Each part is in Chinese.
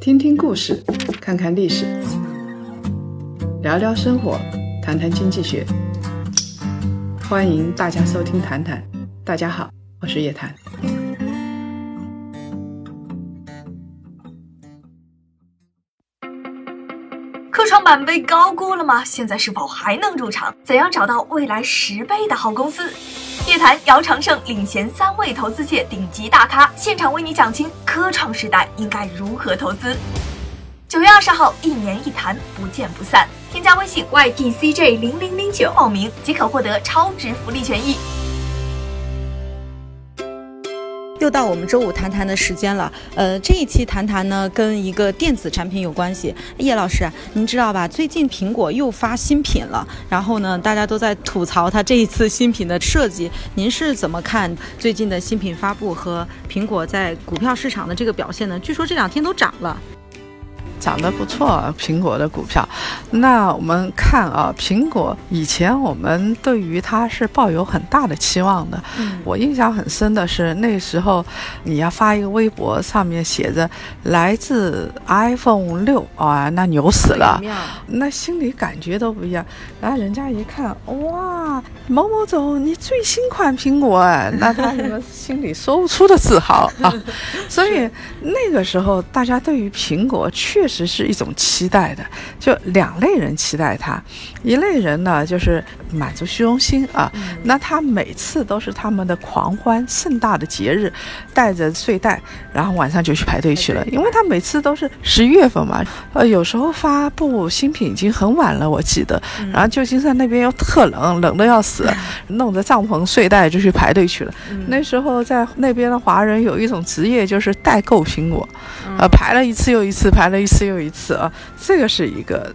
听听故事，看看历史，聊聊生活，谈谈经济学。欢迎大家收听《谈谈》，大家好，我是叶檀。科创板被高估了吗？现在是否还能入场？怎样找到未来十倍的好公司？叶檀、姚长胜领衔三位投资界顶级大咖，现场为你讲清科创时代应该如何投资。九月二十号，一年一谈，不见不散。添加微信 ytcj 零零零九报名即可获得超值福利权益。又到我们周五谈谈的时间了，呃，这一期谈谈呢跟一个电子产品有关系。叶老师，您知道吧？最近苹果又发新品了，然后呢，大家都在吐槽它这一次新品的设计。您是怎么看最近的新品发布和苹果在股票市场的这个表现呢？据说这两天都涨了。涨得不错，苹果的股票。那我们看啊，苹果以前我们对于它是抱有很大的期望的。我印象很深的是那时候，你要发一个微博，上面写着来自 iPhone 六啊，那牛死了，那心里感觉都不一样。然后人家一看，哇，某某总，你最新款苹果，那他什么心里说不出的自豪啊。所以那个时候，大家对于苹果确实。实是一种期待的，就两类人期待他，一类人呢就是满足虚荣心啊，那他每次都是他们的狂欢盛大的节日，带着睡袋，然后晚上就去排队去了，因为他每次都是十一月份嘛，呃，有时候发布新品已经很晚了，我记得，然后旧金山那边又特冷，冷的要死，弄着帐篷睡袋就去排队去了。那时候在那边的华人有一种职业就是代购苹果，呃，排了一次又一次，排了一次。次又一次啊，这个是一个。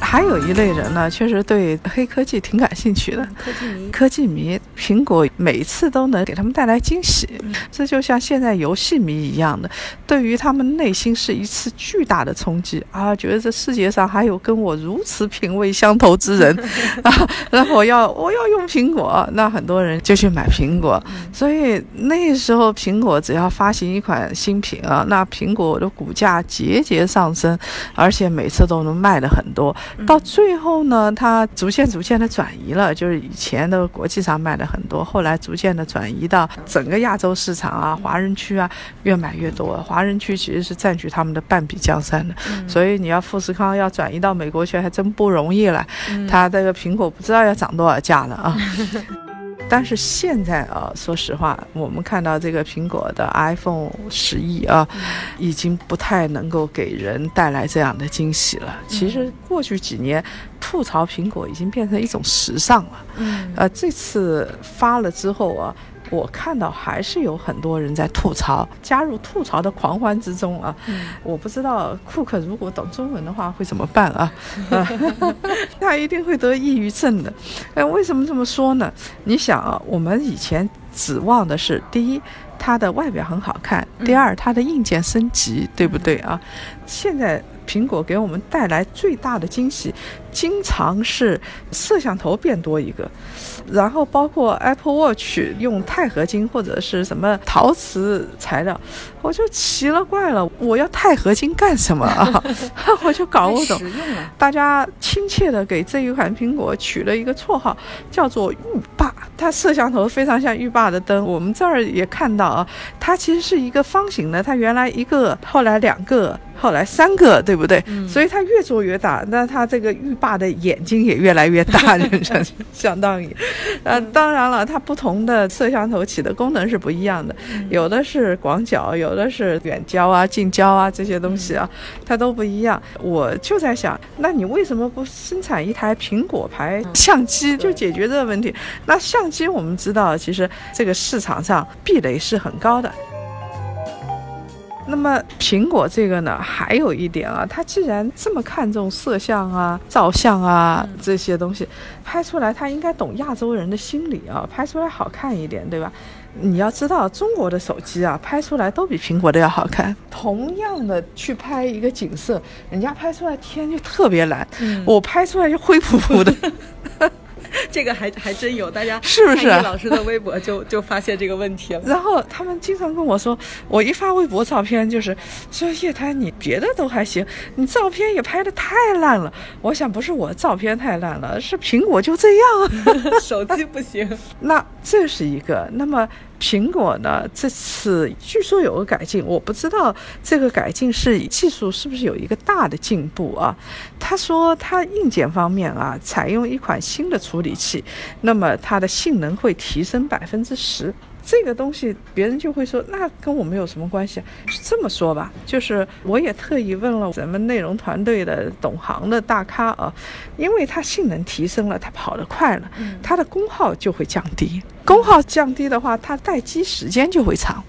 还有一类人呢，确实对黑科技挺感兴趣的。科技迷，科技迷，苹果每次都能给他们带来惊喜。这就像现在游戏迷一样的，对于他们内心是一次巨大的冲击啊！觉得这世界上还有跟我如此品味相投之人 啊！然后我要我要用苹果，那很多人就去买苹果。所以那时候苹果只要发行一款新品啊，那苹果的股价节节上升，而且每次都能卖的很多。到最后呢，它逐渐逐渐的转移了，就是以前的国际上卖的很多，后来逐渐的转移到整个亚洲市场啊，华人区啊，越买越多。华人区其实是占据他们的半壁江山的，所以你要富士康要转移到美国去，还真不容易了。它这个苹果不知道要涨多少价了啊。但是现在啊，说实话，我们看到这个苹果的 iPhone 十一啊，已经不太能够给人带来这样的惊喜了。其实过去几年吐槽苹果已经变成一种时尚了。嗯，呃，这次发了之后啊。我看到还是有很多人在吐槽，加入吐槽的狂欢之中啊！我不知道库克如果懂中文的话会怎么办啊？他一定会得抑郁症的。哎，为什么这么说呢？你想啊，我们以前指望的是第一，它的外表很好看；第二，它的硬件升级，对不对啊？现在。苹果给我们带来最大的惊喜，经常是摄像头变多一个，然后包括 Apple Watch 用钛合金或者是什么陶瓷材料，我就奇了怪了，我要钛合金干什么啊？我就搞不懂。大家亲切的给这一款苹果取了一个绰号，叫做“浴霸”。它摄像头非常像浴霸的灯，我们这儿也看到啊，它其实是一个方形的，它原来一个，后来两个。后来三个对不对？所以它越做越大，那它这个浴霸的眼睛也越来越大，相 相当于，呃，当然了，它不同的摄像头起的功能是不一样的，有的是广角，有的是远焦啊、近焦啊这些东西啊，它都不一样。我就在想，那你为什么不生产一台苹果牌相机？就解决这个问题？那相机我们知道，其实这个市场上壁垒是很高的。那么苹果这个呢，还有一点啊，它既然这么看重摄像啊、照相啊这些东西，拍出来它应该懂亚洲人的心理啊，拍出来好看一点，对吧？你要知道，中国的手机啊，拍出来都比苹果的要好看。同样的去拍一个景色，人家拍出来天就特别蓝，我拍出来就灰扑扑的。这个还还真有，大家是不是老师的微博就就发现这个问题了。然后他们经常跟我说，我一发微博照片就是说叶檀你别的都还行，你照片也拍的太烂了。我想不是我照片太烂了，是苹果就这样。手机不行，那这是一个。那么苹果呢？这次据说有个改进，我不知道这个改进是技术是不是有一个大的进步啊？他说它硬件方面啊，采用一款新的处理器，那么它的性能会提升百分之十。这个东西别人就会说，那跟我们有什么关系啊？是这么说吧，就是我也特意问了咱们内容团队的懂行的大咖啊，因为它性能提升了，它跑得快了，它的功耗就会降低，功耗降低的话，它待机时间就会长。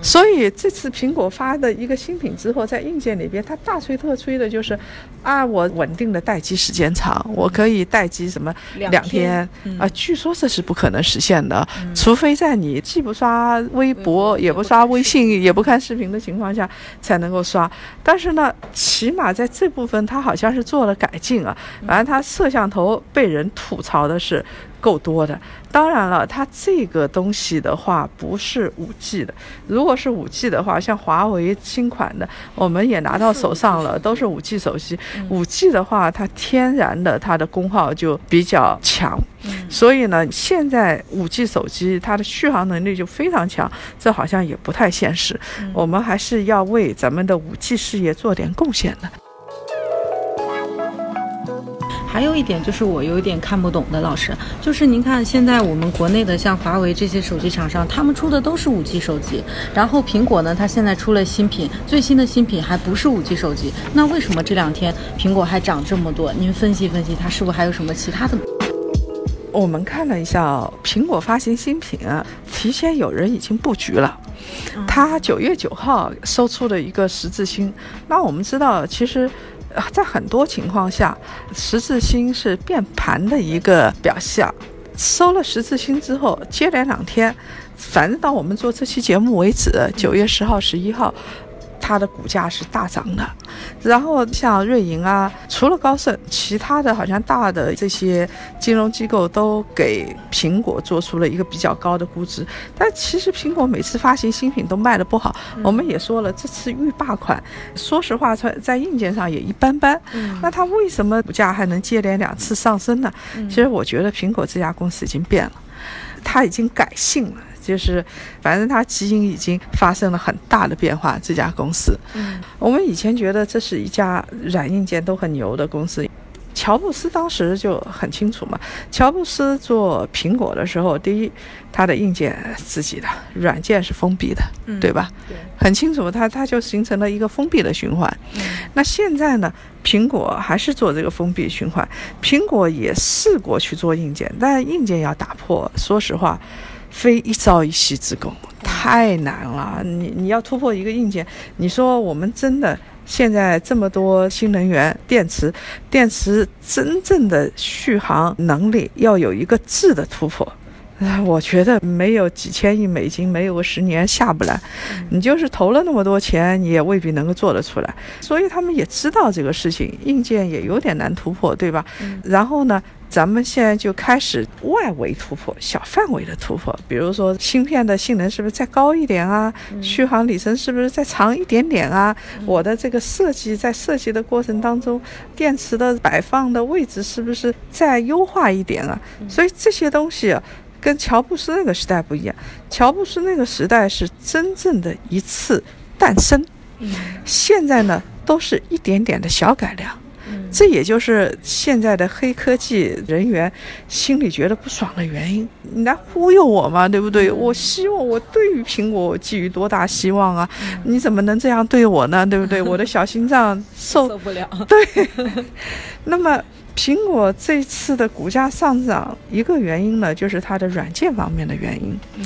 所以这次苹果发的一个新品之后，在硬件里边，它大吹特吹的就是，啊，我稳定的待机时间长，我可以待机什么两天啊？据说这是不可能实现的，除非在你既不刷微博，也不刷微信，也不看视频的情况下才能够刷。但是呢，起码在这部分，它好像是做了改进啊。反正它摄像头被人吐槽的是。够多的，当然了，它这个东西的话不是五 G 的。如果是五 G 的话，像华为新款的，我们也拿到手上了，都是五 G 手机。五 G 的话，它天然的它的功耗就比较强，所以呢，现在五 G 手机它的续航能力就非常强，这好像也不太现实。我们还是要为咱们的五 G 事业做点贡献的。还有一点就是我有一点看不懂的，老师，就是您看现在我们国内的像华为这些手机厂商，他们出的都是五 G 手机，然后苹果呢，它现在出了新品，最新的新品还不是五 G 手机，那为什么这两天苹果还涨这么多？您分析分析，它是不是还有什么其他的？我们看了一下苹果发行新品啊，提前有人已经布局了，它九月九号收出了一个十字星，那我们知道其实。在很多情况下，十字星是变盘的一个表现。收了十字星之后，接连两天，反正到我们做这期节目为止，九月十号、十一号。它的股价是大涨的，然后像瑞银啊，除了高盛，其他的好像大的这些金融机构都给苹果做出了一个比较高的估值。但其实苹果每次发行新品都卖的不好，我们也说了，这次浴霸款，说实话在在硬件上也一般般。那它为什么股价还能接连两次上升呢？其实我觉得苹果这家公司已经变了，它已经改性了。就是，反正它基因已经发生了很大的变化。这家公司，嗯，我们以前觉得这是一家软硬件都很牛的公司。乔布斯当时就很清楚嘛。乔布斯做苹果的时候，第一，他的硬件自己的，软件是封闭的，对吧？对，很清楚，他他就形成了一个封闭的循环。那现在呢，苹果还是做这个封闭循环。苹果也试过去做硬件，但硬件要打破，说实话。非一朝一夕之功，太难了。你你要突破一个硬件，你说我们真的现在这么多新能源电池，电池真正的续航能力要有一个质的突破，啊，我觉得没有几千亿美金，没有个十年下不来。你就是投了那么多钱，你也未必能够做得出来。所以他们也知道这个事情，硬件也有点难突破，对吧？然后呢？咱们现在就开始外围突破，小范围的突破，比如说芯片的性能是不是再高一点啊？续航里程是不是再长一点点啊？我的这个设计在设计的过程当中，电池的摆放的位置是不是再优化一点啊？所以这些东西跟乔布斯那个时代不一样，乔布斯那个时代是真正的一次诞生，现在呢都是一点点的小改良。这也就是现在的黑科技人员心里觉得不爽的原因。你来忽悠我嘛，对不对？我希望我对于苹果寄予多大希望啊？你怎么能这样对我呢？对不对？我的小心脏 受不了。对。那么苹果这次的股价上涨，一个原因呢，就是它的软件方面的原因。嗯。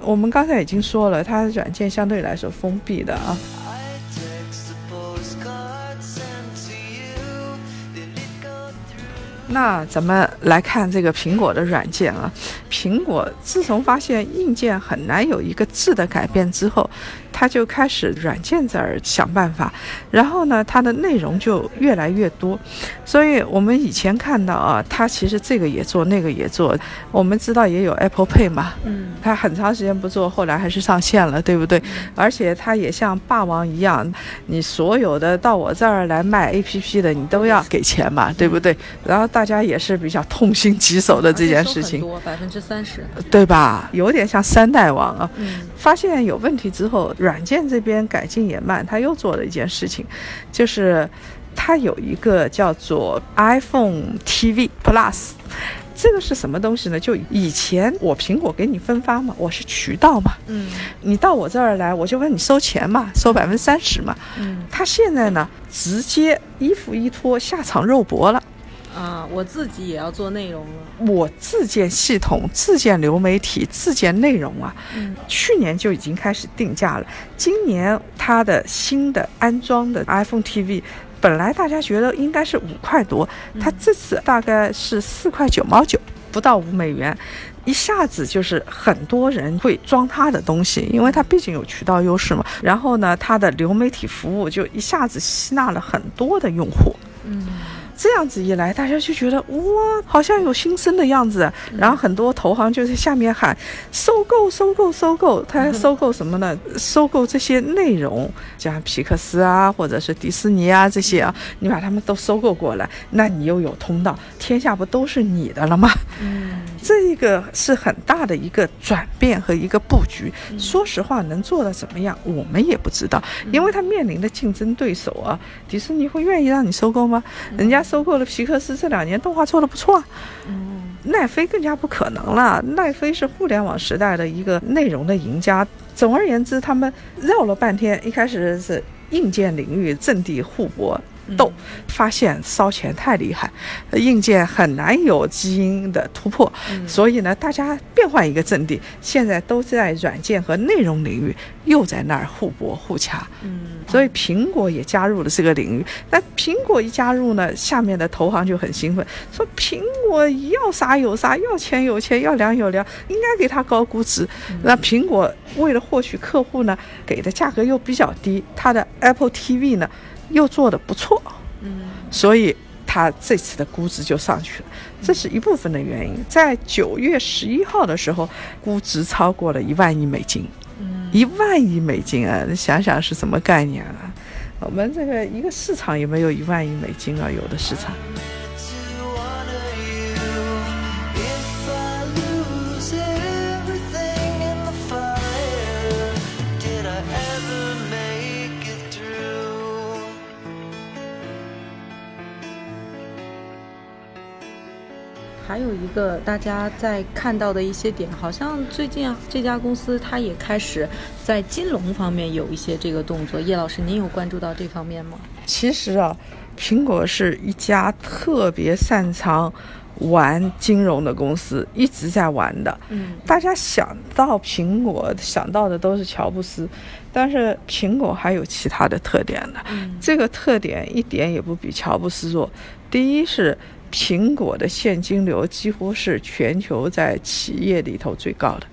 我们刚才已经说了，它软件相对来说封闭的啊。那咱们来看这个苹果的软件啊，苹果自从发现硬件很难有一个质的改变之后，它就开始软件这儿想办法，然后呢，它的内容就越来越多。所以我们以前看到啊，它其实这个也做，那个也做。我们知道也有 Apple Pay 嘛，嗯，它很长时间不做，后来还是上线了，对不对？而且它也像霸王一样，你所有的到我这儿来卖 APP 的，你都要给钱嘛，对不对？然后大家也是比较痛心疾首的这件事情，多 百分之三十，对吧？有点像三代王啊。发现有问题之后，软件这边改进也慢，他又做了一件事情，就是他有一个叫做 iPhone TV Plus。这个是什么东西呢？就以前我苹果给你分发嘛，我是渠道嘛，嗯，你到我这儿来，我就问你收钱嘛，收百分之三十嘛，嗯，他现在呢，直接衣服一脱下场肉搏了，啊，我自己也要做内容了，我自建系统、自建流媒体、自建内容啊，嗯，去年就已经开始定价了，今年它的新的安装的 iPhone TV。本来大家觉得应该是五块多，它这次大概是四块九毛九，不到五美元，一下子就是很多人会装它的东西，因为它毕竟有渠道优势嘛。然后呢，它的流媒体服务就一下子吸纳了很多的用户。嗯。这样子一来，大家就觉得哇，好像有新生的样子。然后很多投行就在下面喊收购、收购、收购。他收购什么呢？收购这些内容，像皮克斯啊，或者是迪士尼啊这些啊，你把他们都收购过来，那你又有通道，天下不都是你的了吗？嗯，这一个是很大的一个转变和一个布局。说实话，能做到怎么样，我们也不知道，因为他面临的竞争对手啊，迪士尼会愿意让你收购吗？人家。收购了皮克斯，这两年动画做的不错。嗯，奈飞更加不可能了。奈飞是互联网时代的一个内容的赢家。总而言之，他们绕了半天，一开始是硬件领域阵地互搏。斗发现烧钱太厉害，硬件很难有基因的突破，所以呢，大家变换一个阵地，现在都在软件和内容领域又在那儿互搏互掐。嗯，所以苹果也加入了这个领域。那苹果一加入呢，下面的投行就很兴奋，说苹果要啥有啥，要钱有钱，要粮有粮，应该给他高估值。那苹果为了获取客户呢，给的价格又比较低，它的 Apple TV 呢？又做的不错，嗯，所以它这次的估值就上去了，这是一部分的原因。在九月十一号的时候，估值超过了一万亿美金，嗯，一万亿美金啊，你想想是什么概念啊？我们这个一个市场有没有一万亿美金啊？有的市场。还有一个大家在看到的一些点，好像最近啊这家公司它也开始在金融方面有一些这个动作。叶老师，您有关注到这方面吗？其实啊，苹果是一家特别擅长玩金融的公司，一直在玩的。嗯，大家想到苹果想到的都是乔布斯，但是苹果还有其他的特点的。嗯，这个特点一点也不比乔布斯弱。第一是。苹果的现金流几乎是全球在企业里头最高的，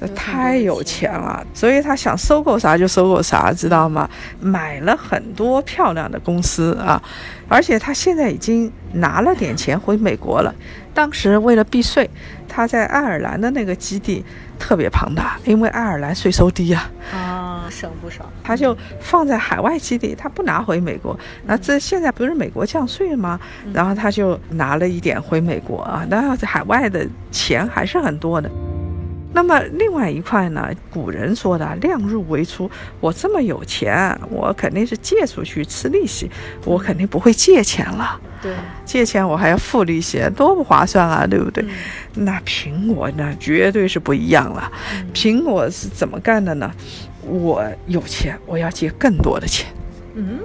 那太有钱了，所以他想收购啥就收购啥，知道吗？买了很多漂亮的公司啊，而且他现在已经拿了点钱回美国了。当时为了避税，他在爱尔兰的那个基地特别庞大，因为爱尔兰税收低啊。省不少，他就放在海外基地，他不拿回美国。那这现在不是美国降税吗？然后他就拿了一点回美国啊。那海外的钱还是很多的。那么另外一块呢？古人说的“量入为出”，我这么有钱，我肯定是借出去吃利息，我肯定不会借钱了。对，借钱我还要付利息，多不划算啊，对不对？那苹果呢，绝对是不一样了。苹果是怎么干的呢？我有钱，我要借更多的钱。嗯，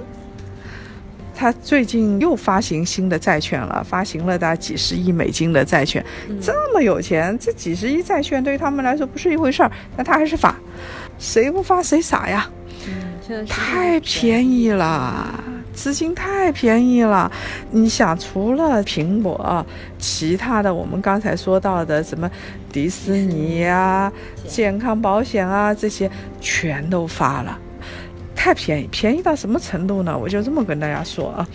他最近又发行新的债券了，发行了大几十亿美金的债券。这么有钱，这几十亿债券对于他们来说不是一回事儿，但他还是发，谁不发谁傻呀？嗯，太便宜了。资金太便宜了，你想，除了苹果，其他的我们刚才说到的什么迪士尼啊、健康保险啊这些全都发了。太便宜，便宜到什么程度呢？我就这么跟大家说啊，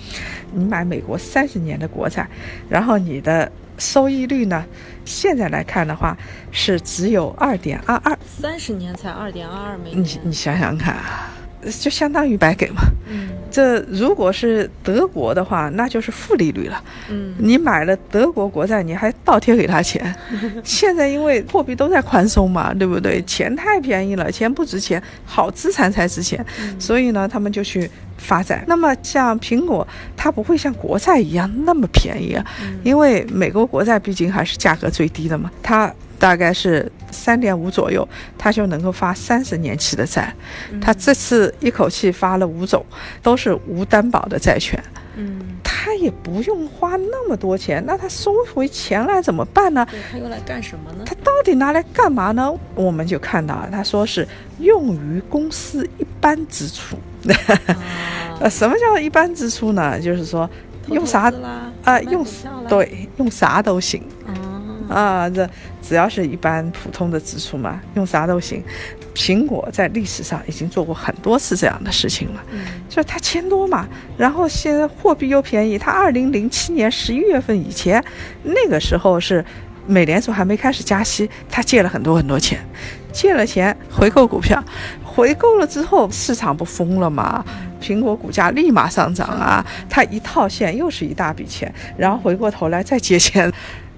你买美国三十年的国债，然后你的收益率呢，现在来看的话是只有二点二二，三十年才二点二二美你你想想看啊，就相当于白给嘛。嗯这如果是德国的话，那就是负利率了。嗯你买了德国国债，你还倒贴给他钱。现在因为货币都在宽松嘛，对不对？钱太便宜了，钱不值钱，好资产才值钱。所以呢，他们就去发展。那么像苹果，它不会像国债一样那么便宜啊，因为美国国债毕竟还是价格最低的嘛，它大概是三点五左右，他就能够发三十年期的债。他这次一口气发了五种，都是无担保的债券。嗯，他也不用花那么多钱，那他收回钱来怎么办呢？他，用来干什么呢？他到底拿来干嘛呢？我们就看到了，他说是用于公司一般支出。呃，啊，什么叫一般支出呢？就是说用啥？啊、买用对用啥都行哦，啊，这只要是一般普通的支出嘛，用啥都行。苹果在历史上已经做过很多次这样的事情了。嗯就是它钱多嘛，然后现在货币又便宜。它二零零七年十一月份以前，那个时候是美联储还没开始加息，它借了很多很多钱，借了钱回购股票，回购了之后市场不疯了吗？苹果股价立马上涨啊！它一套现又是一大笔钱，然后回过头来再借钱，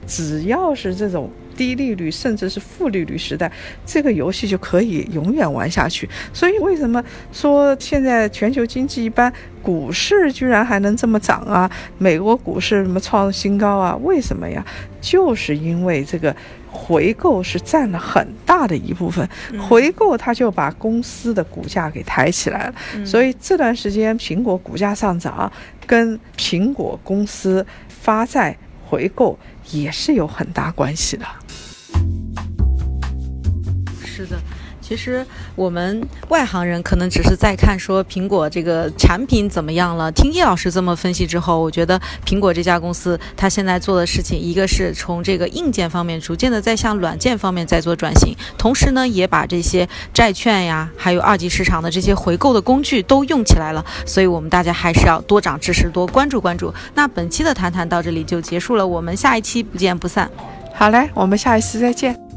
只要是这种。低利率甚至是负利率时代，这个游戏就可以永远玩下去。所以为什么说现在全球经济一般，股市居然还能这么涨啊？美国股市什么创新高啊？为什么呀？就是因为这个回购是占了很大的一部分，回购它就把公司的股价给抬起来了。所以这段时间苹果股价上涨，跟苹果公司发债回购也是有很大关系的。是的。其实我们外行人可能只是在看说苹果这个产品怎么样了。听叶老师这么分析之后，我觉得苹果这家公司它现在做的事情，一个是从这个硬件方面逐渐的在向软件方面在做转型，同时呢也把这些债券呀，还有二级市场的这些回购的工具都用起来了。所以我们大家还是要多长知识，多关注关注。那本期的谈谈到这里就结束了，我们下一期不见不散。好嘞，我们下一次再见。